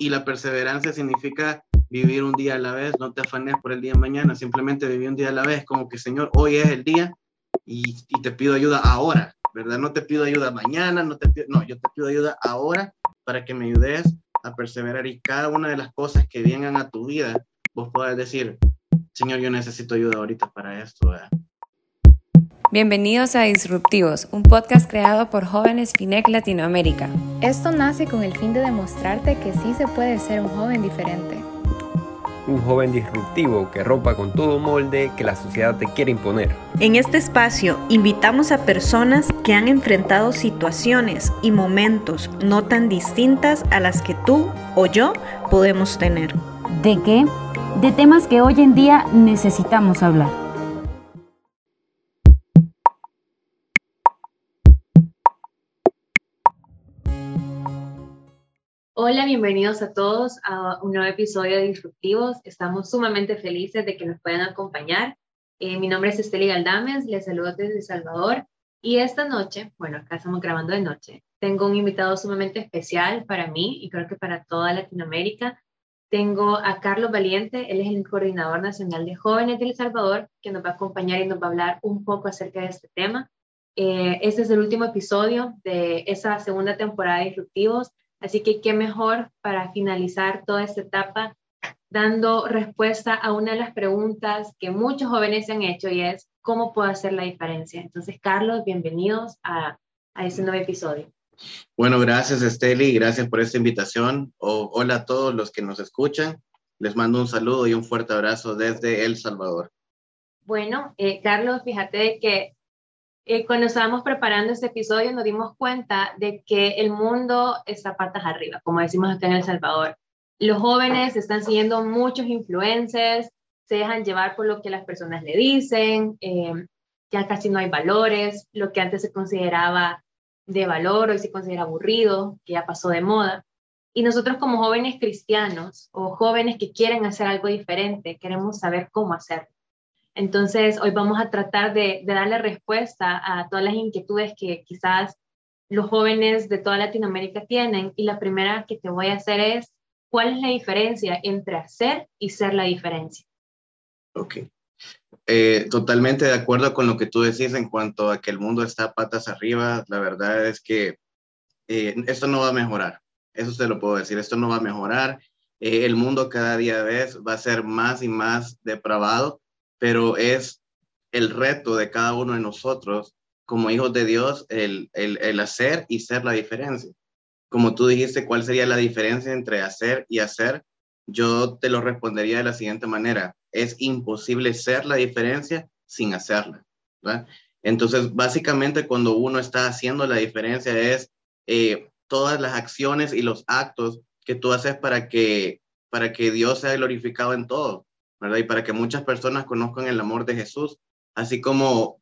y la perseverancia significa vivir un día a la vez, no te afanes por el día mañana, simplemente vivir un día a la vez, como que Señor, hoy es el día y, y te pido ayuda ahora, ¿verdad? No te pido ayuda mañana, no te pido, no, yo te pido ayuda ahora para que me ayudes a perseverar y cada una de las cosas que vengan a tu vida, vos puedas decir, Señor, yo necesito ayuda ahorita para esto. ¿verdad? Bienvenidos a Disruptivos, un podcast creado por jóvenes FINEC Latinoamérica. Esto nace con el fin de demostrarte que sí se puede ser un joven diferente. Un joven disruptivo que rompa con todo molde que la sociedad te quiere imponer. En este espacio invitamos a personas que han enfrentado situaciones y momentos no tan distintas a las que tú o yo podemos tener. ¿De qué? De temas que hoy en día necesitamos hablar. Hola, bienvenidos a todos a un nuevo episodio de Disruptivos. Estamos sumamente felices de que nos puedan acompañar. Eh, mi nombre es Esteli Galdames, les saludo desde El Salvador y esta noche, bueno, acá estamos grabando de noche, tengo un invitado sumamente especial para mí y creo que para toda Latinoamérica. Tengo a Carlos Valiente, él es el coordinador nacional de jóvenes de El Salvador, que nos va a acompañar y nos va a hablar un poco acerca de este tema. Eh, este es el último episodio de esa segunda temporada de Disruptivos Así que qué mejor para finalizar toda esta etapa dando respuesta a una de las preguntas que muchos jóvenes se han hecho y es, ¿cómo puedo hacer la diferencia? Entonces, Carlos, bienvenidos a, a este nuevo episodio. Bueno, gracias Esteli, gracias por esta invitación. hola a todos los que nos escuchan. Les mando un saludo y un fuerte abrazo desde El Salvador. Bueno, eh, Carlos, fíjate que eh, cuando estábamos preparando este episodio nos dimos cuenta de que el mundo está patas arriba, como decimos acá en El Salvador. Los jóvenes están siguiendo muchos influencers, se dejan llevar por lo que las personas le dicen, eh, ya casi no hay valores, lo que antes se consideraba de valor hoy se considera aburrido, que ya pasó de moda. Y nosotros como jóvenes cristianos o jóvenes que quieren hacer algo diferente, queremos saber cómo hacerlo. Entonces, hoy vamos a tratar de, darle respuesta a todas las inquietudes que quizás los jóvenes de toda Latinoamérica tienen. Y la primera que te voy a hacer es, ¿cuál es la diferencia entre hacer y ser la diferencia? Ok. Eh, totalmente de acuerdo con lo que tú decís en cuanto a que el mundo está patas arriba. La verdad es que eh, esto no va a mejorar. Eso se lo puedo decir. Esto no va a mejorar. Eh, el mundo cada día vez va a ser más y más depravado pero es el reto de cada uno de nosotros como hijos de Dios el, el, hacer y ser la diferencia. Como tú dijiste, ¿cuál sería la diferencia entre hacer y hacer? Yo te lo respondería de la siguiente manera. Es imposible ser la diferencia sin hacerla. Entonces, básicamente cuando uno está haciendo la diferencia es eh, todas las acciones y los actos que tú haces para que, para que Dios sea glorificado en todo. ¿Verdad? Y para que muchas personas conozcan el amor de Jesús, así como,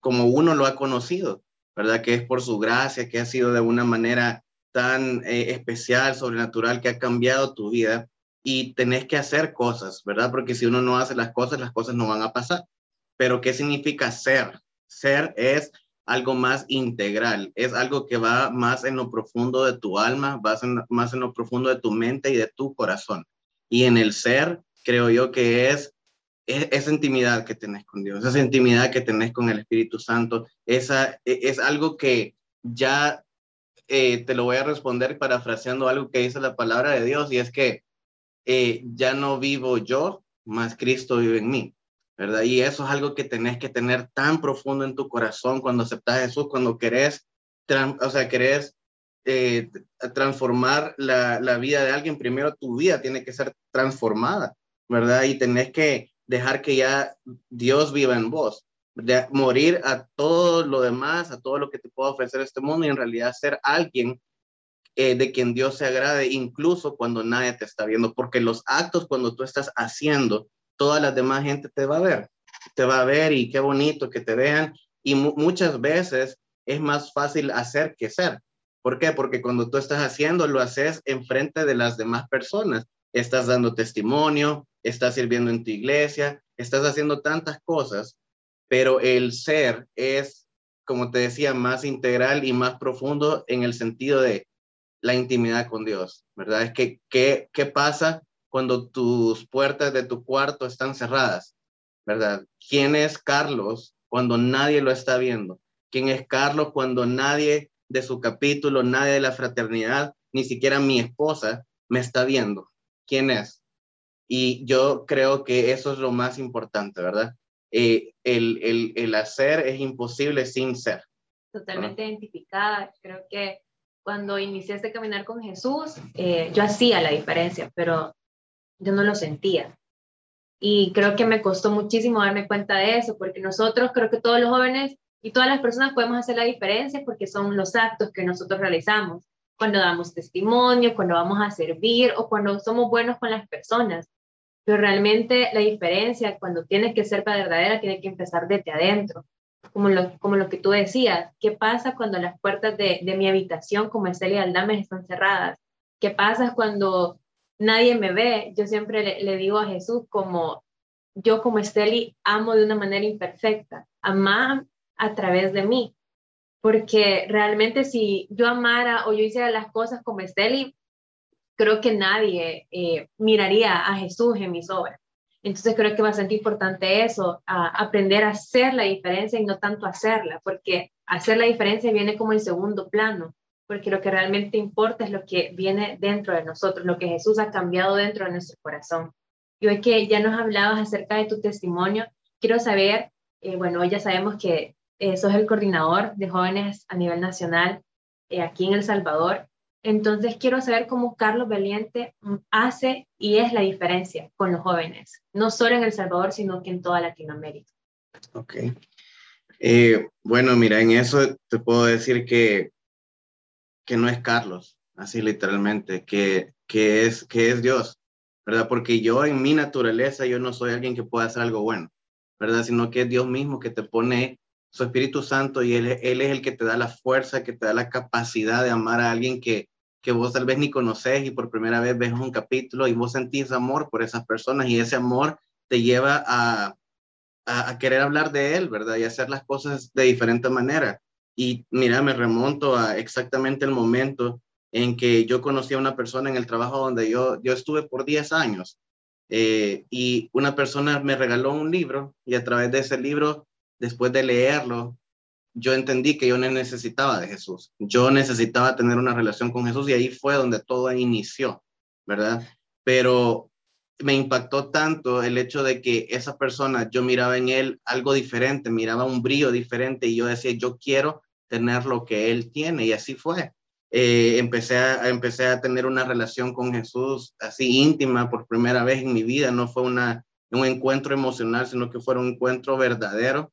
como uno lo ha conocido, ¿verdad? Que es por su gracia, que ha sido de una manera tan eh, especial, sobrenatural, que ha cambiado tu vida y tenés que hacer cosas, ¿verdad? Porque si uno no hace las cosas, las cosas no van a pasar. Pero ¿qué significa ser? Ser es algo más integral, es algo que va más en lo profundo de tu alma, va más en lo profundo de tu mente y de tu corazón. Y en el ser creo yo que es, esa intimidad que tenés con Dios, esa intimidad que tenés con el Espíritu Santo, esa, e, es algo que ya eh, te lo voy a responder parafraseando algo que dice la palabra de Dios y es que eh, ya no vivo yo, más Cristo vive en mí, ¿verdad? Y eso es algo que tenés que tener tan profundo en tu corazón cuando aceptas a Jesús, cuando querés, o sea, querés eh, transformar la, la, vida de alguien, primero tu vida tiene que ser transformada. ¿Verdad? Y tenés que dejar que ya Dios viva en vos, de morir a todo lo demás, a todo lo que te pueda ofrecer este mundo y en realidad ser alguien eh, de quien Dios se agrade, incluso cuando nadie te está viendo, porque los actos cuando tú estás haciendo, toda la demás gente te va a ver, te va a ver y qué bonito que te vean. Y muchas veces es más fácil hacer que ser. ¿Por qué? Porque cuando tú estás haciendo, lo haces enfrente de las demás personas. Estás dando testimonio, estás sirviendo en tu iglesia, estás haciendo tantas cosas, pero el ser es, como te decía, más integral y más profundo en el sentido de la intimidad con Dios, ¿verdad? Es que, ¿qué, qué pasa cuando tus puertas de tu cuarto están cerradas? ¿Verdad? ¿Quién es Carlos cuando nadie lo está viendo? ¿Quién es Carlos cuando nadie de su capítulo, nadie de la fraternidad, ni siquiera mi esposa me está viendo? ¿Quién es? Y yo creo que eso es lo más importante, ¿verdad? Eh, el, el, el, hacer es imposible sin ser. Totalmente identificada. Creo que cuando inicié este caminar con Jesús, eh, yo hacía la diferencia, pero yo no lo sentía. Y creo que me costó muchísimo darme cuenta de eso, porque nosotros, creo que todos los jóvenes y todas las personas podemos hacer la diferencia porque son los actos que nosotros realizamos, cuando damos testimonio, cuando vamos a servir o cuando somos buenos con las personas. Pero realmente la diferencia cuando tienes que ser verdadera tiene que empezar desde adentro. Como lo, como lo que tú decías, ¿qué pasa cuando las puertas de, de mi habitación como Estelia Aldames están cerradas? ¿Qué pasa cuando nadie me ve? Yo siempre le, le digo a Jesús como yo como Esteli amo de una manera imperfecta, ama a través de mí, porque realmente si yo amara o yo hiciera las cosas como Esteli, creo que nadie eh, miraría a Jesús en mis obras. Entonces creo que a ser importante eso, aprender a hacer la diferencia y no tanto hacerla, porque hacer la diferencia viene como en segundo plano, porque lo que realmente importa es lo que viene dentro de nosotros, lo que Jesús ha cambiado dentro de nuestro corazón. Y hoy que ya nos hablabas acerca de tu testimonio, quiero saber, eh, bueno, ya sabemos que eh, sos el coordinador de jóvenes a nivel nacional aquí en El Salvador, entonces quiero saber cómo Carlos Valiente hace y es la diferencia con los jóvenes, no solo en El Salvador, sino que en toda Latinoamérica. Ok. Eh, bueno, mira, en eso te puedo decir que, que no es Carlos, así literalmente, que, que, es, que es Dios, ¿verdad? Porque yo en mi naturaleza, yo no soy alguien que pueda hacer algo bueno, ¿verdad? Sino que es Dios mismo que te pone su Espíritu Santo y él, es el que te da la fuerza, que te da la capacidad de amar a alguien que, que vos tal vez ni conoces y por primera vez ves un capítulo y vos sentís amor por esas personas y ese amor te lleva a, a, querer hablar de él, ¿verdad? Y hacer las cosas de diferente manera. Y mira, me remonto a exactamente el momento en que yo conocí a una persona en el trabajo donde yo, yo estuve por 10 años. Eh, y una persona me regaló un libro y a través de ese libro, después de leerlo, yo entendí que yo necesitaba de Jesús. Yo necesitaba tener una relación con Jesús y ahí fue donde todo inició, ¿verdad? Pero me impactó tanto el hecho de que esa persona, yo miraba en él algo diferente, miraba un brillo diferente y yo decía, yo quiero tener lo que él tiene y así fue. Eh, empecé, a, empecé a tener una relación con Jesús así íntima por primera vez en mi vida, no fue una, un encuentro emocional, sino que fue un encuentro verdadero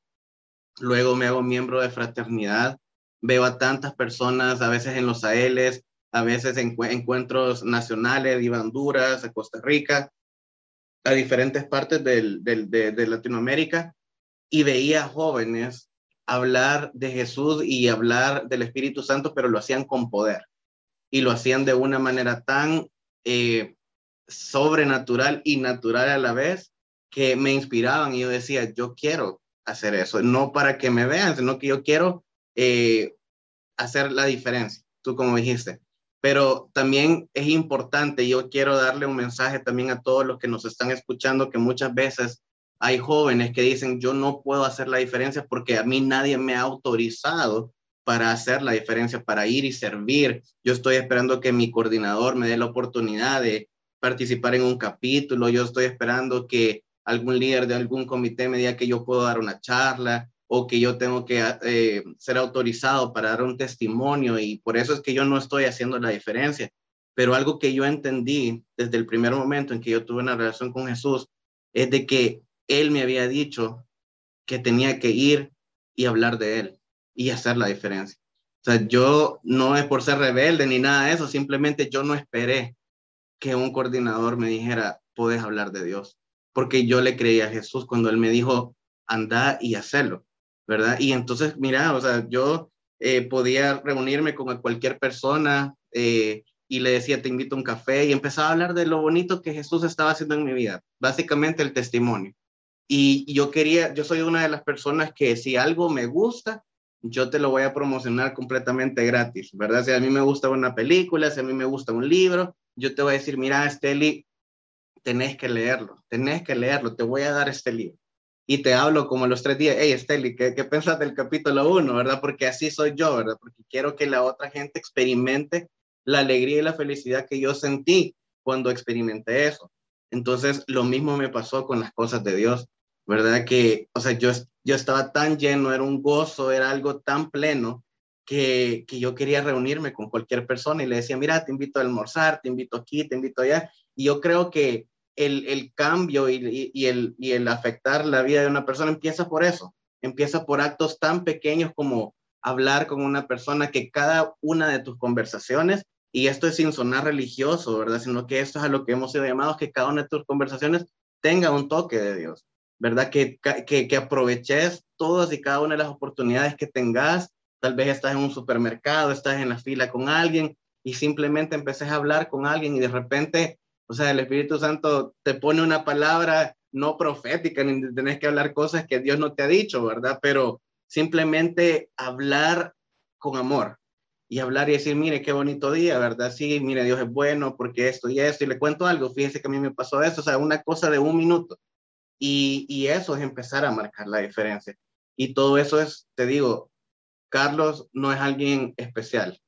luego me hago miembro de fraternidad, veo a tantas personas, a veces en los AELs, a veces en encuentros nacionales, iba a Honduras, a Costa Rica, a diferentes partes del, de, Latinoamérica, y veía jóvenes hablar de Jesús y hablar del Espíritu Santo, pero lo hacían con poder. Y lo hacían de una manera tan eh, sobrenatural y natural a la vez que me inspiraban y yo decía, yo quiero hacer eso, no para que me vean, sino que yo quiero eh, hacer la diferencia, tú como dijiste. Pero también es importante, yo quiero darle un mensaje también a todos los que nos están escuchando, que muchas veces hay jóvenes que dicen, yo no puedo hacer la diferencia porque a mí nadie me ha autorizado para hacer la diferencia, para ir y servir. Yo estoy esperando que mi coordinador me dé la oportunidad de participar en un capítulo, yo estoy esperando que algún líder de algún comité me diga que yo puedo dar una charla o que yo tengo que eh, ser autorizado para dar un testimonio y por eso es que yo no estoy haciendo la diferencia. Pero algo que yo entendí desde el primer momento en que yo tuve una relación con Jesús es de que Él me había dicho que tenía que ir y hablar de Él y hacer la diferencia. O sea, yo no es por ser rebelde ni nada de eso, simplemente yo no esperé que un coordinador me dijera, puedes hablar de Dios porque yo le creía a Jesús cuando él me dijo, anda y hacerlo, ¿verdad? Y entonces, mira, o sea, yo eh, podía reunirme con cualquier persona eh, y le decía, te invito a un café y empezaba a hablar de lo bonito que Jesús estaba haciendo en mi vida, básicamente el testimonio. Y yo quería, yo soy una de las personas que si algo me gusta, yo te lo voy a promocionar completamente gratis, ¿verdad? Si a mí me gusta una película, si a mí me gusta un libro, yo te voy a decir, mira, Steli, tenés que leerlo, tenés que leerlo, te voy a dar este libro. Y te hablo como los tres días, hey, Steli, ¿qué, qué pensás del capítulo uno, verdad? Porque así soy yo, ¿verdad? Porque quiero que la otra gente experimente la alegría y la felicidad que yo sentí cuando experimenté eso. Entonces, lo mismo me pasó con las cosas de Dios, ¿verdad? Que, o sea, yo, yo estaba tan lleno, era un gozo, era algo tan pleno que, que yo quería reunirme con cualquier persona y le decía, mira, te invito a almorzar, te invito aquí, te invito allá. Y yo creo que el, el cambio y, el, y el afectar la vida de una persona empieza por eso, empieza por actos tan pequeños como hablar con una persona que cada una de tus conversaciones y esto es sin sonar religioso, ¿verdad? Sino que esto es a lo que hemos sido llamados, que cada una de tus conversaciones tenga un toque de Dios, ¿verdad? Que, que, que aproveches todas y cada una de las oportunidades que tengas. Tal vez estás en un supermercado, estás en la fila con alguien y simplemente empeces a hablar con alguien y de repente, o sea, el Espíritu Santo te pone una palabra no profética, ni tenés que hablar cosas que Dios no te ha dicho, ¿verdad? Pero simplemente hablar con amor, y hablar y decir, mire, qué bonito día, ¿verdad? Sí, mire, Dios es bueno porque esto y esto, y le cuento algo, fíjese que a mí me pasó eso, o sea, una cosa de un minuto. Y, y eso es empezar a marcar la diferencia. Y todo eso es, te digo, Carlos no es alguien especial.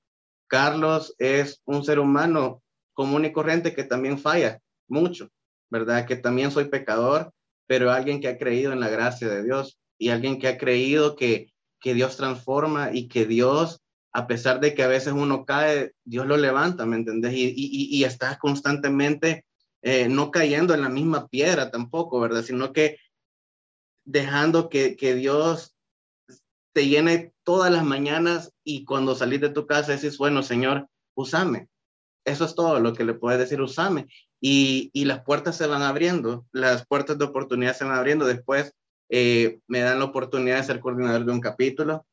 Carlos es un ser humano común y corriente que también falla mucho, ¿verdad? Que también soy pecador, pero alguien que ha creído en la gracia de Dios y alguien que ha creído que, que Dios transforma y que Dios a pesar de que a veces uno cae, Dios lo levanta, ¿me entendés? Y, y, y estás constantemente eh, no cayendo en la misma piedra tampoco, ¿verdad? Sino que dejando que, que Dios te llene todas las mañanas y cuando salís de tu casa decís, bueno, Señor, usame. Eso es todo lo que le puedes decir, usame. Y, y las puertas se van abriendo, las puertas de oportunidad se van abriendo. Después eh, me dan la oportunidad de ser coordinador de un capítulo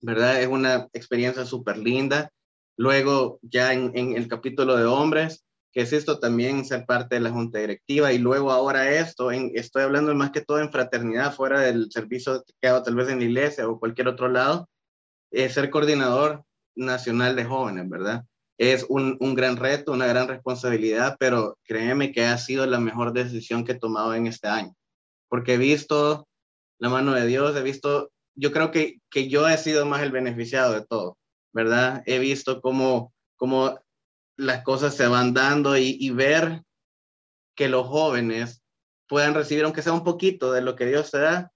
¿verdad? Es una experiencia súper linda. Luego, ya en, el capítulo de hombres, que es esto también ser parte de la junta directiva, y luego ahora esto, en, estoy hablando más que todo en fraternidad, fuera del servicio que hago tal vez en la iglesia o cualquier otro lado, es ser coordinador nacional de jóvenes, ¿verdad? Es un, un gran reto, una gran responsabilidad, pero créeme que ha sido la mejor decisión que he tomado en este año, porque he visto la mano de Dios, he visto yo creo que, que yo he sido más el beneficiado de todo, ¿verdad? He visto cómo, cómo las cosas se van dando y, y ver que los jóvenes puedan recibir, aunque sea un poquito de lo que Dios te da,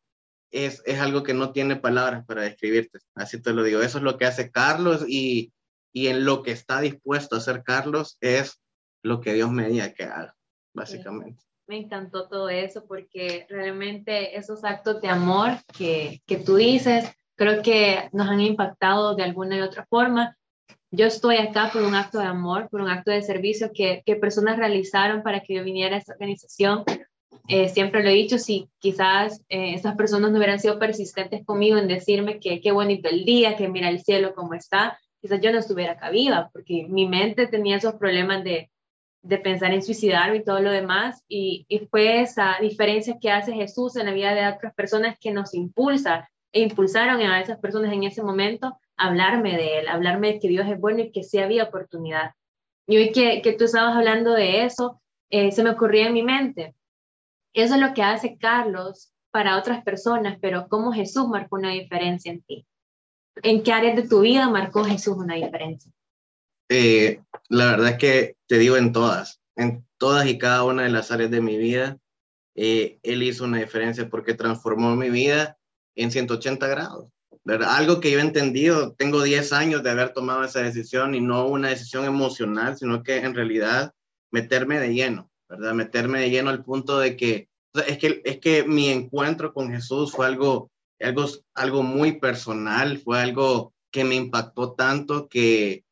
es, es, algo que no tiene palabras para describirte. Así te lo digo. Eso es lo que hace Carlos y, y en lo que está dispuesto a hacer Carlos es lo que Dios me diga que haga, básicamente me encantó todo eso porque realmente esos actos de amor que, que tú dices, creo que nos han impactado de alguna y otra forma. Yo estoy acá por un acto de amor, por un acto de servicio que, que personas realizaron para que yo viniera a esta organización. Eh, siempre lo he dicho, si quizás eh, esas personas no hubieran sido persistentes conmigo en decirme que qué bonito el día, que mira el cielo como está, quizás yo no estuviera viva, porque mi mente tenía esos problemas de, de pensar en suicidarme y todo lo demás. Y, y, fue esa diferencia que hace Jesús en la vida de otras personas que nos impulsa e impulsaron a esas personas en ese momento a hablarme de Él, hablarme de que Dios es bueno y que sí había oportunidad. Y hoy que, que tú estabas hablando de eso, eh, se me ocurría en mi mente. Eso es lo que hace Carlos para otras personas, pero cómo Jesús marcó una diferencia en ti. ¿En qué áreas de tu vida marcó Jesús una diferencia? Eh, la verdad es que te digo en todas, en todas y cada una de las áreas de mi vida, eh, él hizo una diferencia porque transformó mi vida en 180 grados. ¿verdad? Algo que yo he entendido, tengo 10 años de haber tomado esa decisión y no una decisión emocional, sino que en realidad meterme de lleno, ¿verdad? Meterme de lleno al punto de que, es que, es que mi encuentro con Jesús fue algo, algo, algo muy personal, fue algo que me impactó tanto que,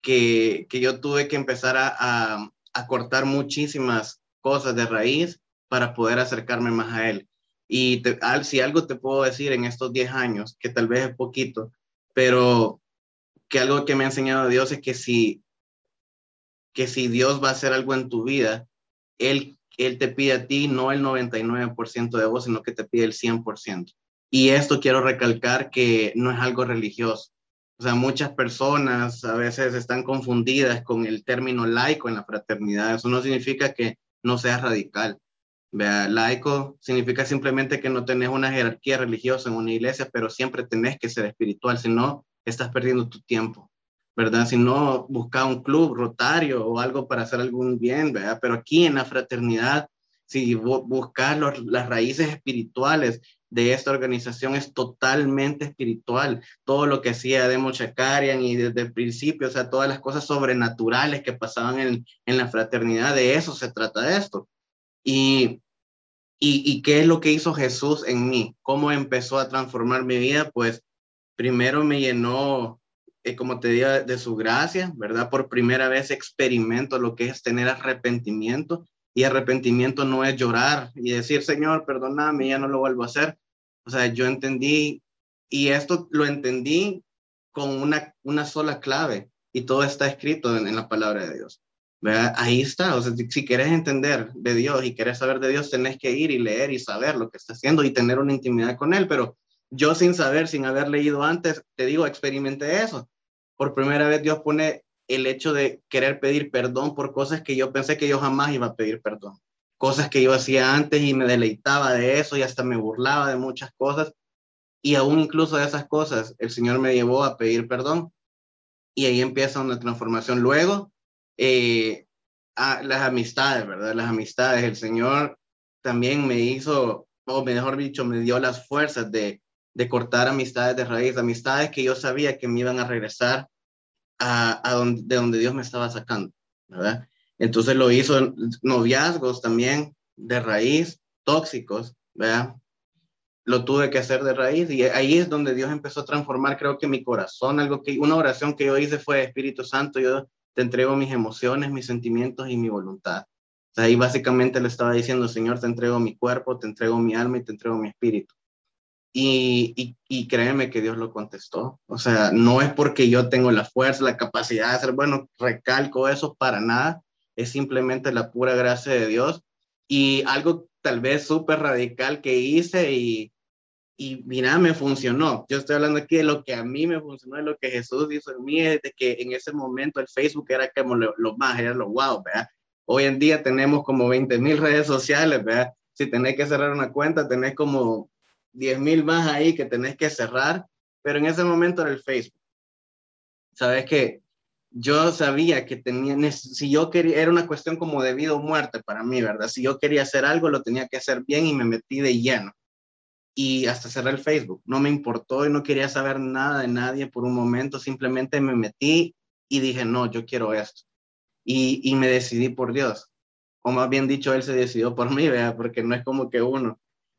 que, que yo tuve que empezar a, a, cortar muchísimas cosas de raíz para poder acercarme más a Él. Y si algo te puedo decir en estos 10 años, que tal vez es poquito, pero que algo que me ha enseñado Dios es que si, que si Dios va a hacer algo en tu vida, Él, él te pide a ti no el 99% de vos, sino que te pide el 100%. Y esto quiero recalcar que no es algo religioso. O sea, muchas personas a veces están confundidas con el término laico en la fraternidad. Eso no significa que no seas radical. Vea, laico significa simplemente que no tenés una jerarquía religiosa en una iglesia, pero siempre tenés que ser espiritual, si no, estás perdiendo tu tiempo, ¿verdad? Si no, busca un club rotario o algo para hacer algún bien, ¿verdad? Pero aquí en la fraternidad, si buscas las raíces espirituales de esta organización es totalmente espiritual. Todo lo que hacía Demo Chakarian y desde el principio, o sea, todas las cosas sobrenaturales que pasaban en, en la fraternidad, de eso se trata esto. Y, y, y, qué es lo que hizo Jesús en mí? ¿Cómo empezó a transformar mi vida? Pues primero me llenó, eh, como te digo, de su gracia, ¿verdad? Por primera vez experimento lo que es tener arrepentimiento y arrepentimiento no es llorar y decir, Señor, perdóname, ya no lo vuelvo a hacer. O sea, yo entendí y esto lo entendí con una, una sola clave y todo está escrito en, la palabra de Dios. ¿verdad? Ahí está, o sea, si, si, quieres entender de Dios y quieres saber de Dios, tenés que ir y leer y saber lo que está haciendo y tener una intimidad con Él, pero yo sin saber, sin haber leído antes, te digo, experimenté eso. Por primera vez Dios pone el hecho de querer pedir perdón por cosas que yo pensé que yo jamás iba a pedir perdón. Cosas que yo hacía antes y me deleitaba de eso y hasta me burlaba de muchas cosas. Y aún incluso de esas cosas, el Señor me llevó a pedir perdón. Y ahí empieza una transformación. Luego, eh, a las amistades, ¿verdad? Las amistades. El Señor también me hizo, o mejor dicho, me dio las fuerzas de, de cortar amistades de raíz, amistades que yo sabía que me iban a regresar a, donde, de donde Dios me estaba sacando, ¿verdad? Entonces lo hizo noviazgos también de raíz, tóxicos, ¿verdad? Lo tuve que hacer de raíz y ahí es donde Dios empezó a transformar, creo que mi corazón, algo que, una oración que yo hice fue, Espíritu Santo, yo te entrego mis emociones, mis sentimientos y mi voluntad. Ahí básicamente le estaba diciendo, Señor, te entrego mi cuerpo, te entrego mi alma y te entrego mi espíritu. Y, y, créeme que Dios lo contestó. O sea, no es porque yo tengo la fuerza, la capacidad de hacer, bueno, recalco eso para nada, es simplemente la pura gracia de Dios. Y algo tal vez súper radical que hice y, y mira, me funcionó. Yo estoy hablando aquí de lo que a mí me funcionó, de lo que Jesús hizo en mí, de que en ese momento el Facebook era como lo, lo más, era lo wow, ¿verdad? Hoy en día tenemos como 20 mil redes sociales, ¿verdad? Si tenés que cerrar una cuenta, tenés como 10 mil más ahí que tenés que cerrar, pero en ese momento era el Facebook. Sabes que yo sabía que tenía, si yo quería, era una cuestión como de vida o muerte para mí, ¿verdad? Si yo quería hacer algo, lo tenía que hacer bien y me metí de lleno. Y hasta cerré el Facebook. No me importó y no quería saber nada de nadie por un momento, simplemente me metí y dije, no, yo quiero esto. Y, y me decidí por Dios. O más bien dicho, Él se decidió por mí, ¿verdad? Porque no es como que uno.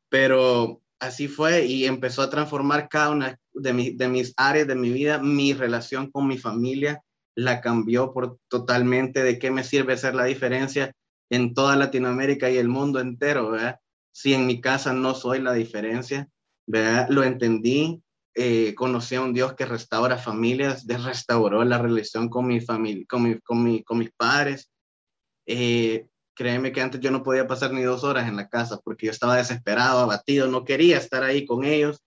Pero así fue y empezó a transformar cada una de, de mis áreas de mi vida, mi relación con mi familia la cambió por totalmente de qué me sirve ser la diferencia en toda Latinoamérica y el mundo entero, ¿verdad? Si en mi casa no soy la diferencia, ¿verdad? Lo entendí, eh, conocí a un Dios que restaura familias, restauró la relación con mi familia, con, mi, con, mi, con mis padres, eh, Créeme que antes yo no podía pasar ni dos horas en la casa porque yo estaba desesperado, abatido, no quería estar ahí con ellos.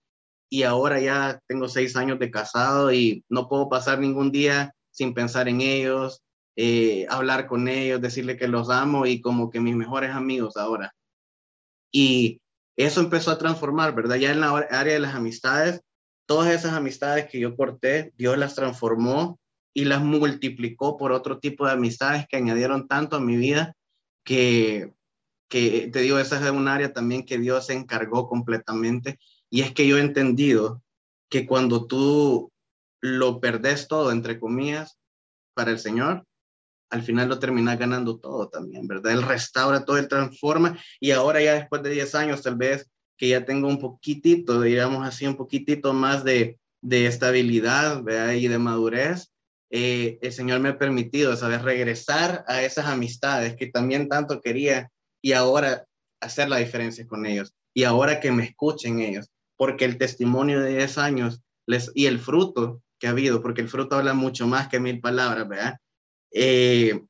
Y ahora ya tengo seis años de casado y no puedo pasar ningún día sin pensar en ellos, eh, hablar con ellos, decirle que los amo y como que mis mejores amigos ahora. Y eso empezó a transformar, ¿verdad? Ya en la área de las amistades, todas esas amistades que yo corté, Dios las transformó y las multiplicó por otro tipo de amistades que añadieron tanto a mi vida que, que te digo, esa es un área también que Dios se encargó completamente. Y es que yo he entendido que cuando tú lo perdés todo, entre comillas, para el Señor, al final lo terminas ganando todo también, ¿verdad? Él restaura todo, él transforma y ahora ya después de 10 años tal vez que ya tengo un poquitito, digamos así, un poquitito más de, de estabilidad ¿verdad? y de madurez, eh, el Señor me ha permitido, ¿sabes? Regresar a esas amistades que también tanto quería y ahora hacer la diferencia con ellos y ahora que me escuchen ellos, porque el testimonio de 10 años les, y el fruto que ha habido, porque el fruto habla mucho más que mil palabras, ¿verdad? Eh,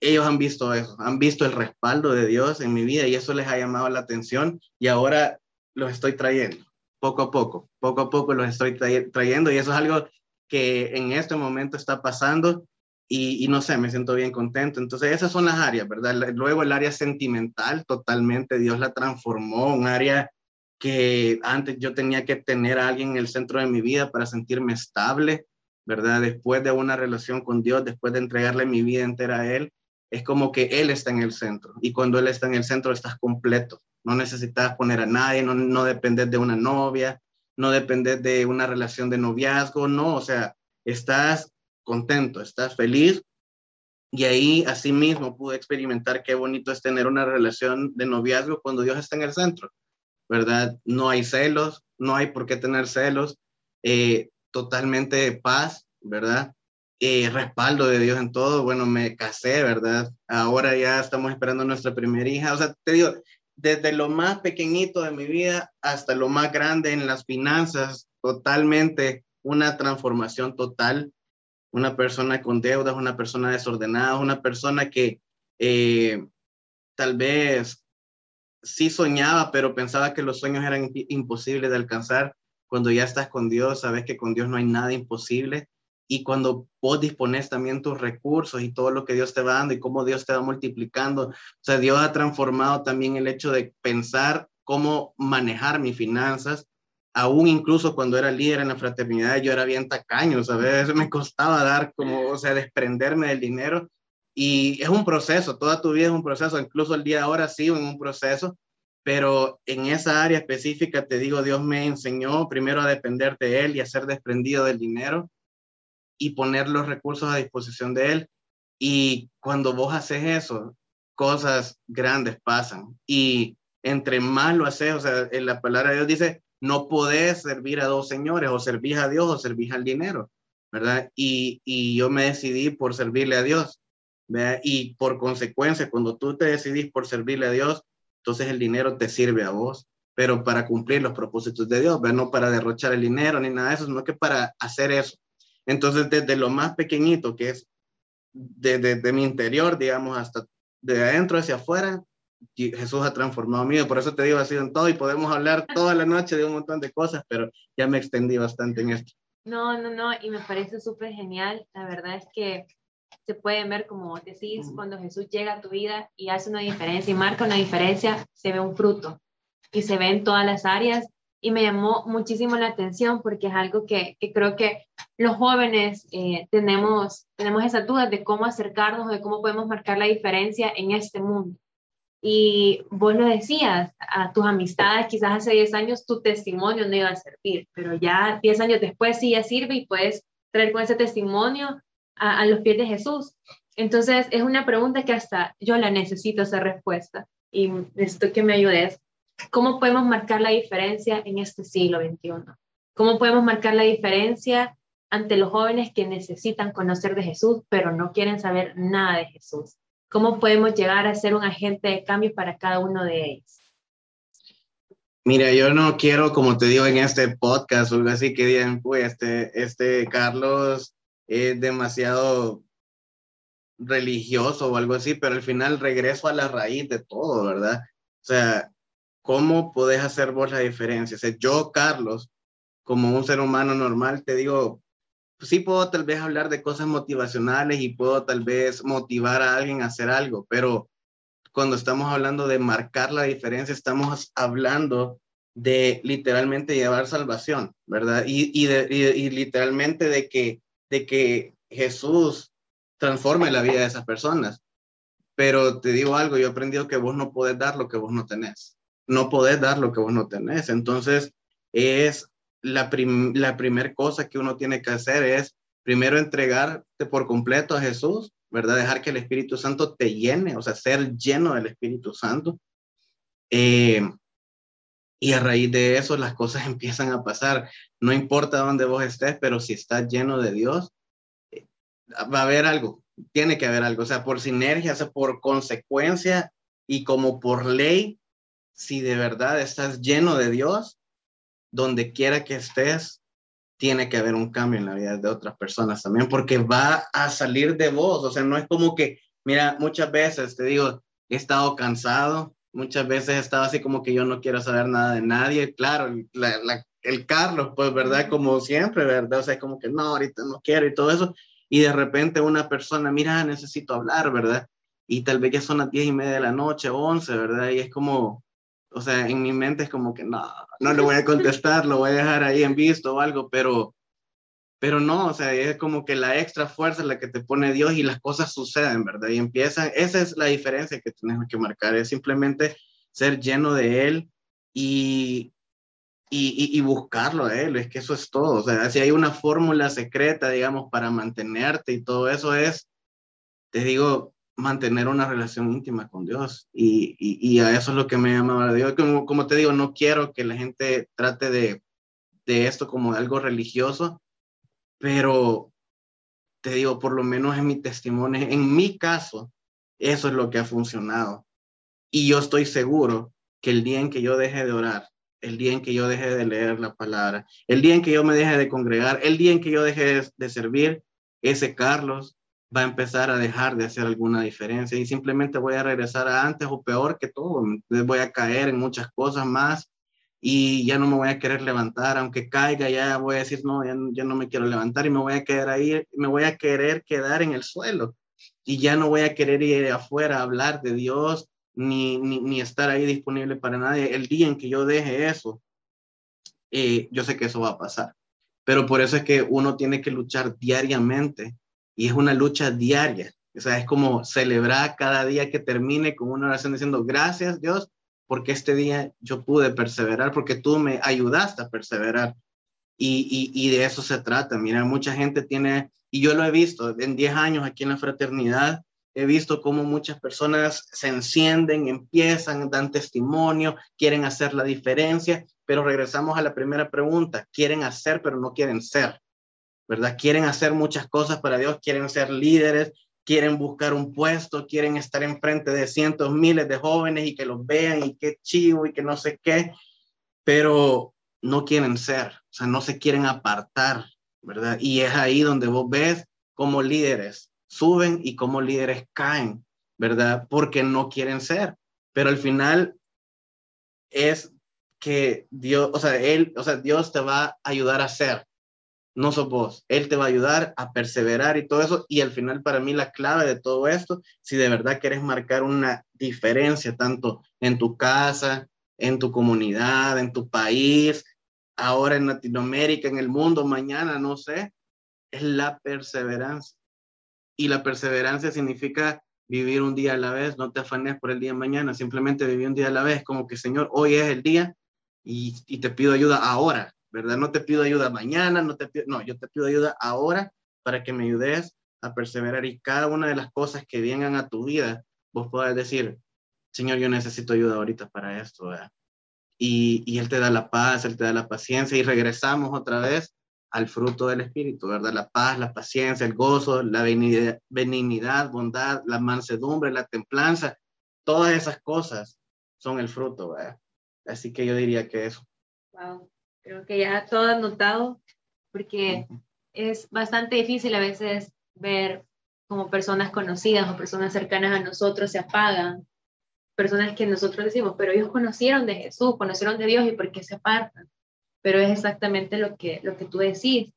ellos han visto eso, han visto el respaldo de Dios en mi vida y eso les ha llamado la atención y ahora los estoy trayendo, poco a poco, poco a poco los estoy trayendo y eso es algo que en este momento está pasando y, no sé, me siento bien contento. Entonces esas son las áreas, ¿verdad? Luego el área sentimental, totalmente, Dios la transformó, un área que antes yo tenía que tener a alguien en el centro de mi vida para sentirme estable, ¿verdad? Después de una relación con Dios, después de entregarle mi vida entera a Él, es como que Él está en el centro. Y cuando Él está en el centro, estás completo. No necesitas poner a nadie, no, no depender de una novia, no depender de una relación de noviazgo, no, o sea, estás contento, estás feliz. Y ahí, así mismo, pude experimentar qué bonito es tener una relación de noviazgo cuando Dios está en el centro, ¿verdad? No hay celos, no hay por qué tener celos, eh, totalmente paz, ¿verdad? Eh, respaldo de Dios en todo. Bueno, me casé, ¿verdad? Ahora ya estamos esperando nuestra primera hija. O sea, te digo, desde lo más pequeñito de mi vida hasta lo más grande en las finanzas, totalmente una transformación total. Una persona con deudas, una persona desordenada, una persona que eh, tal vez sí soñaba, pero pensaba que los sueños eran imposibles de alcanzar. Cuando ya estás con Dios, sabes que con Dios no hay nada imposible y cuando vos dispones también tus recursos y todo lo que Dios te va dando y cómo Dios te va multiplicando, o sea, Dios ha transformado también el hecho de pensar cómo manejar mis finanzas, aún incluso cuando era líder en la fraternidad, yo era bien tacaño, ¿sabes? Me costaba dar como, o sea, desprenderme del dinero y es un proceso, toda tu vida es un proceso, incluso el día de ahora sigo en un proceso, pero en esa área específica, te digo, Dios me enseñó primero a depender de Él y a ser desprendido del dinero y poner los recursos a disposición de Él. Y cuando vos haces eso, cosas grandes pasan. Y entre más lo haces, o sea, en la palabra de Dios dice, no podés servir a dos señores, o servís a Dios o servís al dinero, ¿verdad? Y, y yo me decidí por servirle a Dios, ¿verdad? Y por consecuencia, cuando tú te decidís por servirle a Dios, entonces el dinero te sirve a vos, pero para cumplir los propósitos de Dios, ¿verdad? No para derrochar el dinero ni nada de eso, sino que para hacer eso. Entonces, desde lo más pequeñito, que es de, mi interior, digamos, hasta de adentro hacia afuera, Jesús ha transformado mi vida. Por eso te digo, ha sido en todo y podemos hablar toda la noche de un montón de cosas, pero ya me extendí bastante en esto. No, no, no, y me parece súper genial. La verdad es que se puede ver, como decís, cuando Jesús llega a tu vida y hace una diferencia y marca una diferencia, se ve un fruto y se ve en todas las áreas y me llamó muchísimo la atención porque es algo que, que creo que los jóvenes eh, tenemos, tenemos esa duda de cómo acercarnos, de cómo podemos marcar la diferencia en este mundo. Y vos lo decías, a tus amistades, quizás hace 10 años tu testimonio no iba a servir, pero ya 10 años después sí ya sirve y puedes traer con ese testimonio a, a los pies de Jesús. Entonces, es una pregunta que hasta yo la necesito esa respuesta y necesito que me ayudes. ¿Cómo podemos marcar la diferencia en este siglo XXI? ¿Cómo podemos marcar la diferencia ante los jóvenes que necesitan conocer de Jesús, pero no quieren saber nada de Jesús? ¿Cómo podemos llegar a ser un agente de cambio para cada uno de ellos? Mira, yo no quiero, como te digo en este podcast o algo así, que digan, pues, este, este Carlos es demasiado religioso o algo así, pero al final regreso a la raíz de todo, ¿verdad? O sea, ¿cómo podés hacer vos la diferencia? O sea, yo, Carlos, como un ser humano normal, te digo, pues sí puedo tal vez hablar de cosas motivacionales y puedo tal vez motivar a alguien a hacer algo, pero cuando estamos hablando de marcar la diferencia, estamos hablando de literalmente llevar salvación, ¿verdad? Y, y, de, y, literalmente de que, de que Jesús transforme la vida de esas personas. Pero te digo algo, yo he aprendido que vos no podés dar lo que vos no tenés no podés dar lo que vos no tenés. Entonces, es la, la primera cosa que uno tiene que hacer es primero entregarte por completo a Jesús, ¿verdad? Dejar que el Espíritu Santo te llene, o sea, ser lleno del Espíritu Santo. Eh, y a raíz de eso las cosas empiezan a pasar. No importa dónde vos estés, pero si estás lleno de Dios, eh, va a haber algo, tiene que haber algo, o sea, por sinergia, o sea, por consecuencia y como por ley, si de verdad estás lleno de Dios, donde quiera que estés, tiene que haber un cambio en la vida de otras personas también, porque va a salir de vos. O sea, no es como que, mira, muchas veces te digo, he estado cansado, muchas veces estaba así como que yo no quiero saber nada de nadie. Claro, el Carlos, pues, ¿verdad? Como siempre, ¿verdad? O sea, como que no, ahorita no quiero y todo eso. Y de repente una persona, mira, necesito hablar, ¿verdad? Y tal vez ya son las diez y media de la noche, once, ¿verdad? Y es como, o sea, en mi mente es como que no, no le voy a contestar, lo voy a dejar ahí en visto o algo, pero pero no, o sea, es como que la extra fuerza la que te pone Dios y las cosas suceden, ¿verdad? Y empiezan, esa es la diferencia que tenemos que marcar, es simplemente ser lleno de Él y, y, y, buscarlo a Él, es que eso es todo, o sea, si hay una fórmula secreta, digamos, para mantenerte y todo eso es, te digo, mantener una relación íntima con Dios y, y a eso es lo que me llama Dios, como, como te digo, no quiero que la gente trate de, de esto como algo religioso, pero te digo, por lo menos en mi testimonio, en mi caso, eso es lo que ha funcionado. Y yo estoy seguro que el día en que yo deje de orar, el día en que yo deje de leer la palabra, el día en que yo me deje de congregar, el día en que yo deje de, servir, ese Carlos va a empezar a dejar de hacer alguna diferencia y simplemente voy a regresar a antes o peor que todo. Voy a caer en muchas cosas más y ya no me voy a querer levantar, aunque caiga, ya voy a decir, no, ya, no me quiero levantar y me voy a quedar ahí, me voy a querer quedar en el suelo y ya no voy a querer ir afuera a hablar de Dios ni, ni, estar ahí disponible para nadie. El día en que yo deje eso, eh, yo sé que eso va a pasar. Pero por eso es que uno tiene que luchar diariamente y es una lucha diaria. O sea, es como celebrar cada día que termine con una oración diciendo, gracias Dios porque este día yo pude perseverar, porque tú me ayudaste a perseverar. Y, y, de eso se trata. Mira, mucha gente tiene, y yo lo he visto en 10 años aquí en la fraternidad, he visto cómo muchas personas se encienden, empiezan, dan testimonio, quieren hacer la diferencia, pero regresamos a la primera pregunta, quieren hacer, pero no quieren ser, ¿verdad? Quieren hacer muchas cosas para Dios, quieren ser líderes, quieren buscar un puesto, quieren estar enfrente de cientos, miles de jóvenes y que los vean y qué chivo y que no sé qué, pero no quieren ser, o sea, no se quieren apartar, ¿verdad? Y es ahí donde vos ves cómo líderes suben y cómo líderes caen, ¿verdad? Porque no quieren ser, pero al final es que Dios, o sea, él, o sea, Dios te va a ayudar a ser, no sos vos. Él te va a ayudar a perseverar y todo eso. Y al final, para mí, la clave de todo esto, si de verdad quieres marcar una diferencia, tanto en tu casa, en tu comunidad, en tu país, ahora en Latinoamérica, en el mundo, mañana, no sé, es la perseverancia. Y la perseverancia significa vivir un día a la vez, no te afanes por el día de mañana, simplemente vivir un día a la vez, como que Señor, hoy es el día y, y te pido ayuda ahora, ¿verdad? No te pido ayuda mañana, no te pido, no, yo te pido ayuda ahora para que me ayudes a perseverar y cada una de las cosas que vengan a tu vida, vos puedas decir, Señor, yo necesito ayuda ahorita para esto, ¿verdad? Y, y Él te da la paz, Él te da la paciencia y regresamos otra vez al fruto del Espíritu, ¿verdad? La paz, la paciencia, el gozo, la benignidad, bondad, la mansedumbre, la templanza, todas esas cosas son el fruto, ¿verdad? Así que yo diría que eso. Wow. Creo que ya todo anotado, porque es bastante difícil a veces ver como personas conocidas o personas cercanas a nosotros se apagan, personas que nosotros decimos, pero ellos conocieron de Jesús, conocieron de Dios y por qué se apartan. Pero es exactamente lo que, lo que tú decís.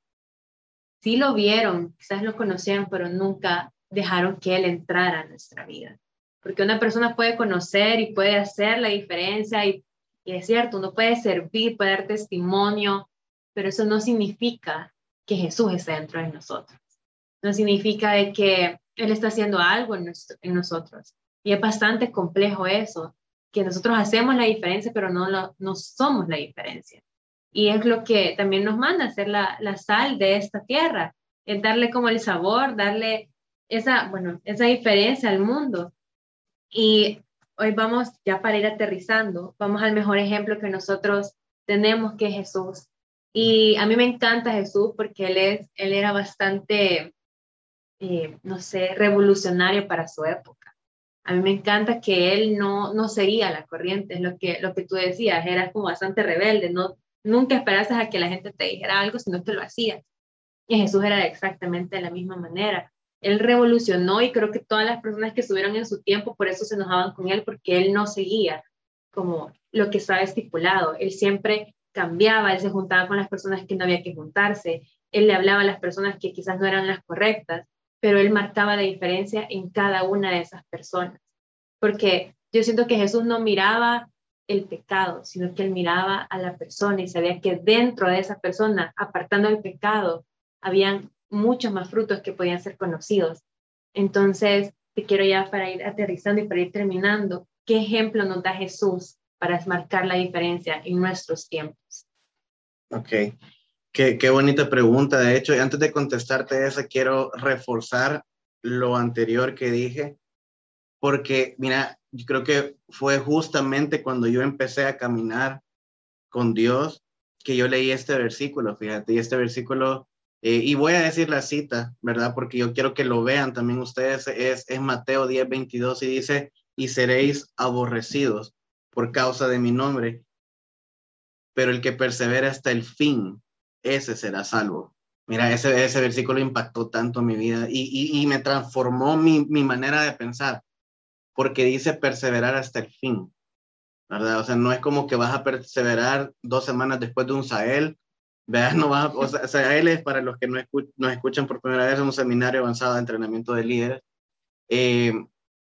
Sí lo vieron, quizás lo conocieron, pero nunca dejaron que Él entrara a nuestra vida. Porque una persona puede conocer y puede hacer la diferencia y y es cierto, uno puede servir, puede dar testimonio, pero eso no significa que Jesús esté dentro de nosotros. No significa de que Él está haciendo algo en, nosotros. Y es bastante complejo eso, que nosotros hacemos la diferencia, pero no, no somos la diferencia. Y es lo que también nos manda hacer la, la sal de esta tierra, es darle como el sabor, darle esa, bueno, esa diferencia al mundo. Y hoy vamos ya para ir aterrizando, vamos al mejor ejemplo que nosotros tenemos, que es Jesús. Y a mí me encanta Jesús porque él, es, él era bastante, eh, no sé, revolucionario para su época. A mí me encanta que él no, no seguía la corriente, lo que, lo que tú decías, era como bastante rebelde, no, nunca esperabas a que la gente te dijera algo, sino que lo hacías. Y Jesús era exactamente de la misma manera él revolucionó y creo que todas las personas que estuvieron en su tiempo por eso se enojaban con él porque él no seguía como lo que estaba estipulado. Él siempre cambiaba, él se juntaba con las personas que no había que juntarse, él le hablaba a las personas que quizás no eran las correctas, pero él marcaba la diferencia en cada una de esas personas. Porque yo siento que Jesús no miraba el pecado, sino que él miraba a la persona y sabía que dentro de esa persona, apartando el pecado, habían muchos más frutos que podían ser conocidos. Entonces, te quiero ya para ir aterrizando y para ir terminando, ¿qué ejemplo nos da Jesús para marcar la diferencia en nuestros tiempos? Ok, qué, qué bonita pregunta. De hecho, antes de contestarte esa, quiero reforzar lo anterior que dije, porque mira, yo creo que fue justamente cuando yo empecé a caminar con Dios que yo leí este versículo, fíjate, y este versículo, eh, y voy a decir la cita, ¿verdad? Porque yo quiero que lo vean también ustedes, es, es Mateo 10, 22 y dice, y seréis aborrecidos por causa de mi nombre, pero el que persevera hasta el fin, ese será salvo. Mira, ese, ese versículo impactó tanto mi vida y, y, me transformó mi, mi manera de pensar porque dice perseverar hasta el fin, ¿verdad? O sea, no es como que vas a perseverar dos semanas después de un Sahel, ¿verdad? No vas a, o sea, es para los que no, nos escuchan por primera vez, un seminario avanzado de entrenamiento de líderes. Eh,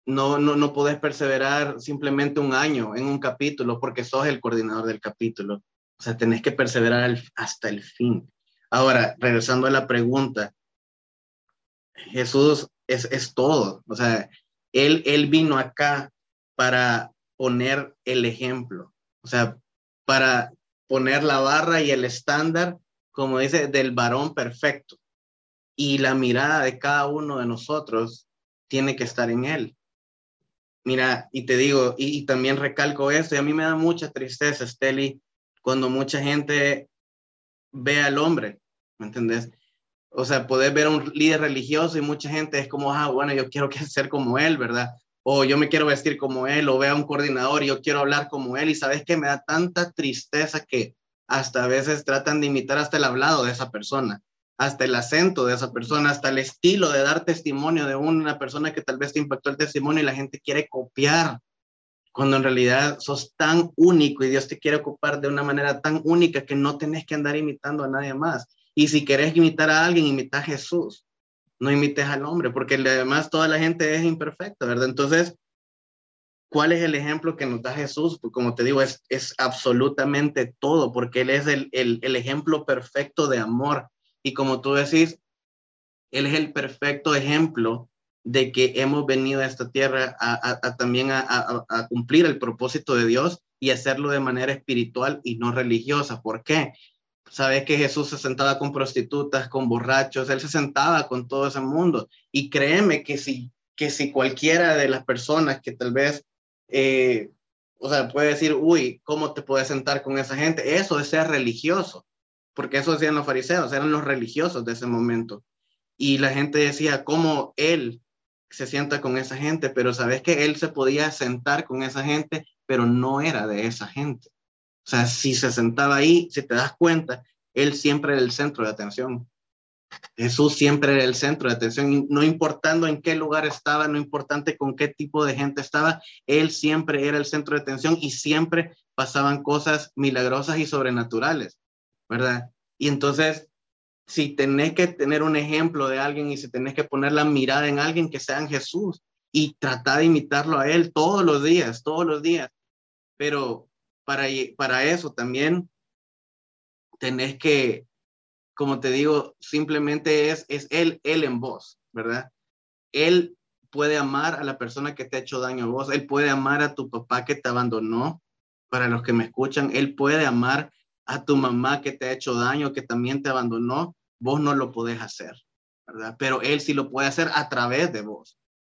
no, no, no puedes perseverar simplemente un año en un capítulo porque sos el coordinador del capítulo. O sea, tenés que perseverar hasta el fin. Ahora, regresando a la pregunta, Jesús es, es todo. O sea, él, vino acá para poner el ejemplo, o sea, para poner la barra y el estándar, como dice, del varón perfecto. Y la mirada de cada uno de nosotros tiene que estar en él. Mira, y te digo, y, también recalco esto, y a mí me da mucha tristeza, Steli, cuando mucha gente ve al hombre, ¿me entendés? o sea, poder ver a un líder religioso y mucha gente es como, ah, bueno, yo quiero ser como él, ¿verdad? O yo me quiero vestir como él, o veo a un coordinador y yo quiero hablar como él. Y sabes que me da tanta tristeza que hasta a veces tratan de imitar hasta el hablado de esa persona, hasta el acento de esa persona, hasta el estilo de dar testimonio de una persona que tal vez te impactó el testimonio y la gente quiere copiar, cuando en realidad sos tan único y Dios te quiere ocupar de una manera tan única que no tenés que andar imitando a nadie más. Y si querés imitar a alguien, imita a Jesús. No imites al hombre, porque además toda la gente es imperfecta, ¿verdad? Entonces, ¿cuál es el ejemplo que nos da Jesús? Pues como te digo, es, es absolutamente todo, porque Él es el, el, el ejemplo perfecto de amor. Y como tú decís, Él es el perfecto ejemplo de que hemos venido a esta tierra a, a, también a, a, cumplir el propósito de Dios y hacerlo de manera espiritual y no religiosa. ¿Por qué? Sabes que Jesús se sentaba con prostitutas, con borrachos, él se sentaba con todo ese mundo. Y créeme que si, que si cualquiera de las personas que tal vez, eh, o sea, puede decir, uy, ¿cómo te puedes sentar con esa gente? Eso es ser religioso, porque eso decían los fariseos, eran los religiosos de ese momento. Y la gente decía, ¿cómo él se sienta con esa gente? Pero sabes que él se podía sentar con esa gente, pero no era de esa gente. O sea, si se sentaba ahí, si te das cuenta, él siempre era el centro de atención. Jesús siempre era el centro de atención, no importando en qué lugar estaba, no importante con qué tipo de gente estaba, él siempre era el centro de atención y siempre pasaban cosas milagrosas y sobrenaturales, ¿verdad? Y entonces, si tenés que tener un ejemplo de alguien y si tenés que poner la mirada en alguien que sea en Jesús y tratar de imitarlo a él todos los días, todos los días, pero para, para eso también tenés que, como te digo, simplemente es, es él, él en vos, ¿verdad? Él puede amar a la persona que te ha hecho daño a vos, él puede amar a tu papá que te abandonó, para los que me escuchan, él puede amar a tu mamá que te ha hecho daño, que también te abandonó, vos no lo podés hacer, ¿verdad? Pero él sí lo puede hacer a través de vos,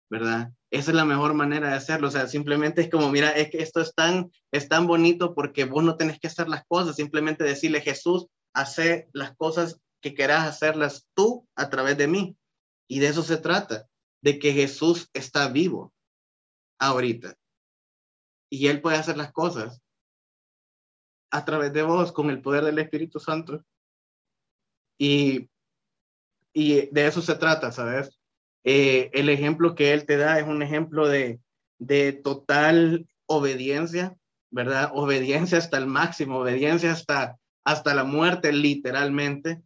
¿verdad? esa es la mejor manera de hacerlo. O sea, simplemente es como, mira, es que esto es tan, es tan bonito porque vos no tenés que hacer las cosas, simplemente decirle, Jesús, hace las cosas que querás hacerlas tú a través de mí. Y de eso se trata, de que Jesús está vivo ahorita. Y Él puede hacer las cosas a través de vos con el poder del Espíritu Santo. Y, y de eso se trata, ¿sabes? Eh, el ejemplo que él te da es un ejemplo de, total obediencia, ¿verdad? Obediencia hasta el máximo, obediencia hasta, hasta la muerte, literalmente.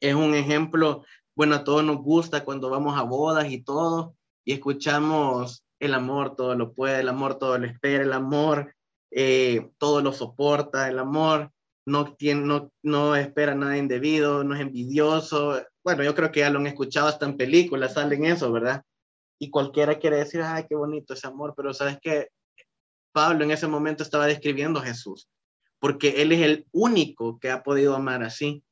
Es un ejemplo, bueno, a todos nos gusta cuando vamos a bodas y todo, y escuchamos el amor todo lo puede, el amor todo lo espera, el amor eh, todo lo soporta, el amor no, tiene, no, no espera nada indebido, no es envidioso. Bueno, yo creo que ya lo han escuchado hasta en películas, salen eso, ¿verdad? Y cualquiera quiere decir, ay, qué bonito ese amor, pero sabes que Pablo en ese momento estaba describiendo a Jesús, porque él es el único que ha podido amar así.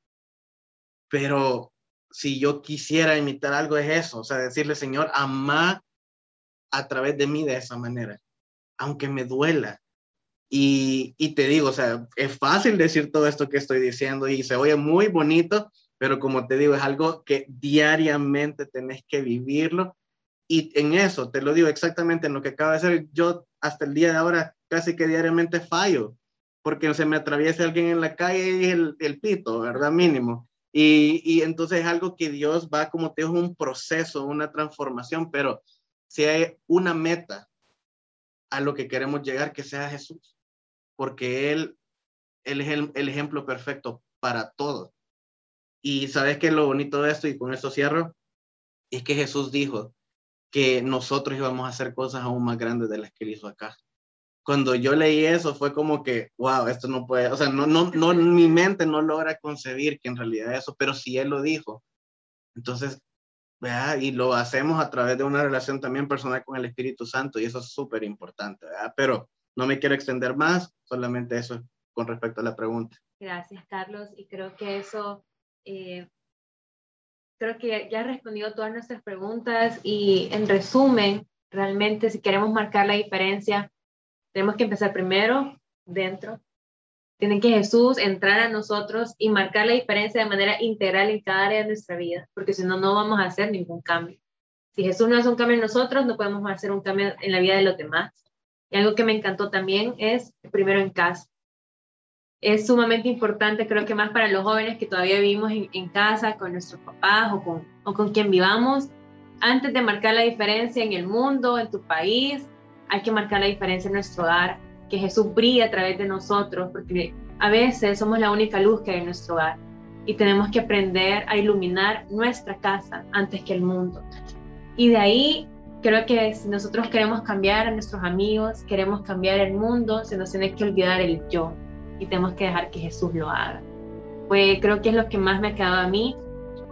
Pero si yo quisiera imitar algo es eso, o sea, decirle, Señor, ama a través de mí de esa manera, aunque me duela. Y, y te digo, o sea, es fácil decir todo esto que estoy diciendo y se oye muy bonito, pero como te digo, es algo que diariamente tenés que vivirlo. Y en eso, te lo digo exactamente en lo que acaba de hacer, yo hasta el día de ahora casi que diariamente fallo, porque se me atraviesa alguien en la calle y el, el pito, ¿verdad? Mínimo. Y, y, entonces es algo que Dios va, como te digo, un proceso, una transformación, pero si hay una meta a lo que queremos llegar, que sea Jesús, porque Él, él es el, el ejemplo perfecto para todos. Y sabes que lo bonito de esto, y con esto cierro, es que Jesús dijo que nosotros íbamos a hacer cosas aún más grandes de las que él hizo acá. Cuando yo leí eso fue como que, wow, esto no puede, o sea, no, no, no, mi mente no logra concebir que en realidad eso, pero si él lo dijo, entonces y lo hacemos a través de una relación también personal con el Espíritu Santo y eso es súper importante, Pero no me quiero extender más, solamente eso con respecto a la pregunta. Gracias, Carlos, y creo que eso, eh, creo que ya has respondido todas nuestras preguntas y en resumen, realmente si queremos marcar la diferencia, tenemos que empezar primero dentro tienen que Jesús entrar a nosotros y marcar la diferencia de manera integral en cada área de nuestra vida, porque si no, no vamos a hacer ningún cambio. Si Jesús no hace un cambio en nosotros, no podemos hacer un cambio en la vida de los demás. Y algo que me encantó también es primero en casa. Es sumamente importante, creo que más para los jóvenes que todavía vivimos en, casa con nuestros papás o con, o con quien vivamos, antes de marcar la diferencia en el mundo, en tu país, hay que marcar la diferencia en nuestro hogar, que Jesús brille a través de nosotros, porque a veces somos la única luz que hay en nuestro hogar y tenemos que aprender a iluminar nuestra casa antes que el mundo. Y de ahí creo que si nosotros queremos cambiar a nuestros amigos, queremos cambiar el mundo, se nos tiene que olvidar el yo y tenemos que dejar que Jesús lo haga. Pues creo que es lo que más me ha quedado a mí.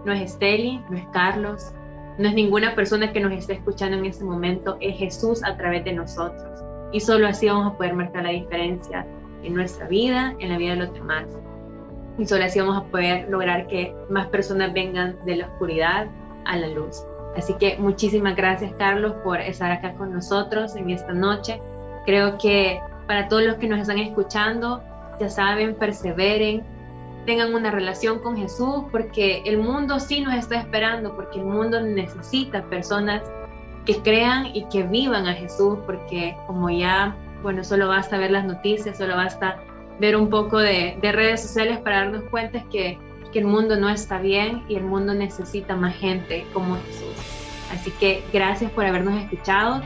No es Esteli, no es Carlos, no es ninguna persona que nos esté escuchando en este momento, es Jesús a través de nosotros y solo así vamos a poder marcar la diferencia en nuestra vida, en la vida de los demás. Y solo así vamos a poder lograr que más personas vengan de la oscuridad a la luz. Así que muchísimas gracias Carlos por estar acá con nosotros en esta noche. Creo que para todos los que nos están escuchando, ya saben, perseveren, tengan una relación con Jesús, porque el mundo sí nos está esperando, porque el mundo necesita personas que crean y que vivan a Jesús, porque como ya, bueno, solo basta ver las noticias, solo basta ver un poco de, redes sociales para darnos cuenta que, que el mundo no está bien y el mundo necesita más gente como Jesús. Así que gracias por habernos escuchado.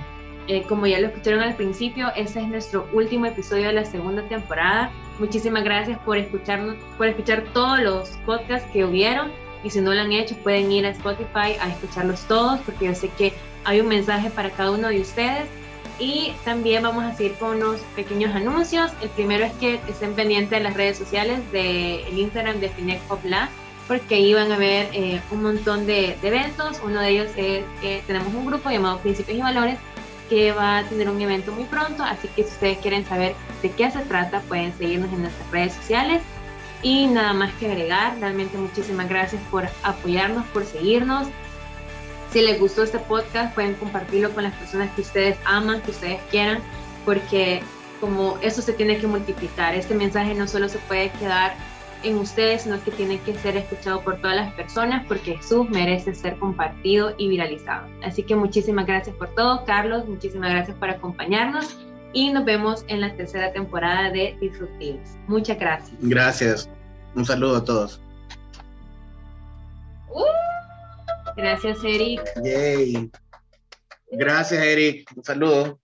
Eh, como ya lo escucharon al principio, ese es nuestro último episodio de la segunda temporada. Muchísimas gracias por escucharnos, por escuchar todos los podcasts que hubieron. Y si no lo han hecho, pueden ir a Spotify a escucharlos todos, porque yo sé que hay un mensaje para cada uno de ustedes. Y también vamos a seguir con unos pequeños anuncios. El primero es que estén pendientes de las redes sociales del de Instagram de Finec porque ahí van a ver eh, un montón de, eventos. Uno de ellos es que tenemos un grupo llamado Principios y Valores que va a tener un evento muy pronto. Así que si ustedes quieren saber de qué se trata, pueden seguirnos en nuestras redes sociales. Y nada más que agregar, realmente muchísimas gracias por apoyarnos, por seguirnos. Si les gustó este podcast, pueden compartirlo con las personas que ustedes aman, que ustedes quieran, porque como eso se tiene que multiplicar. Este mensaje no solo se puede quedar en ustedes, sino que tiene que ser escuchado por todas las personas, porque Jesús merece ser compartido y viralizado. Así que muchísimas gracias por todo, Carlos, muchísimas gracias por acompañarnos y nos vemos en la tercera temporada de Disruptivos. Muchas gracias. Gracias. Un saludo a todos. Uh. Gracias, Eric. Yay. Gracias, Eric. Un saludo.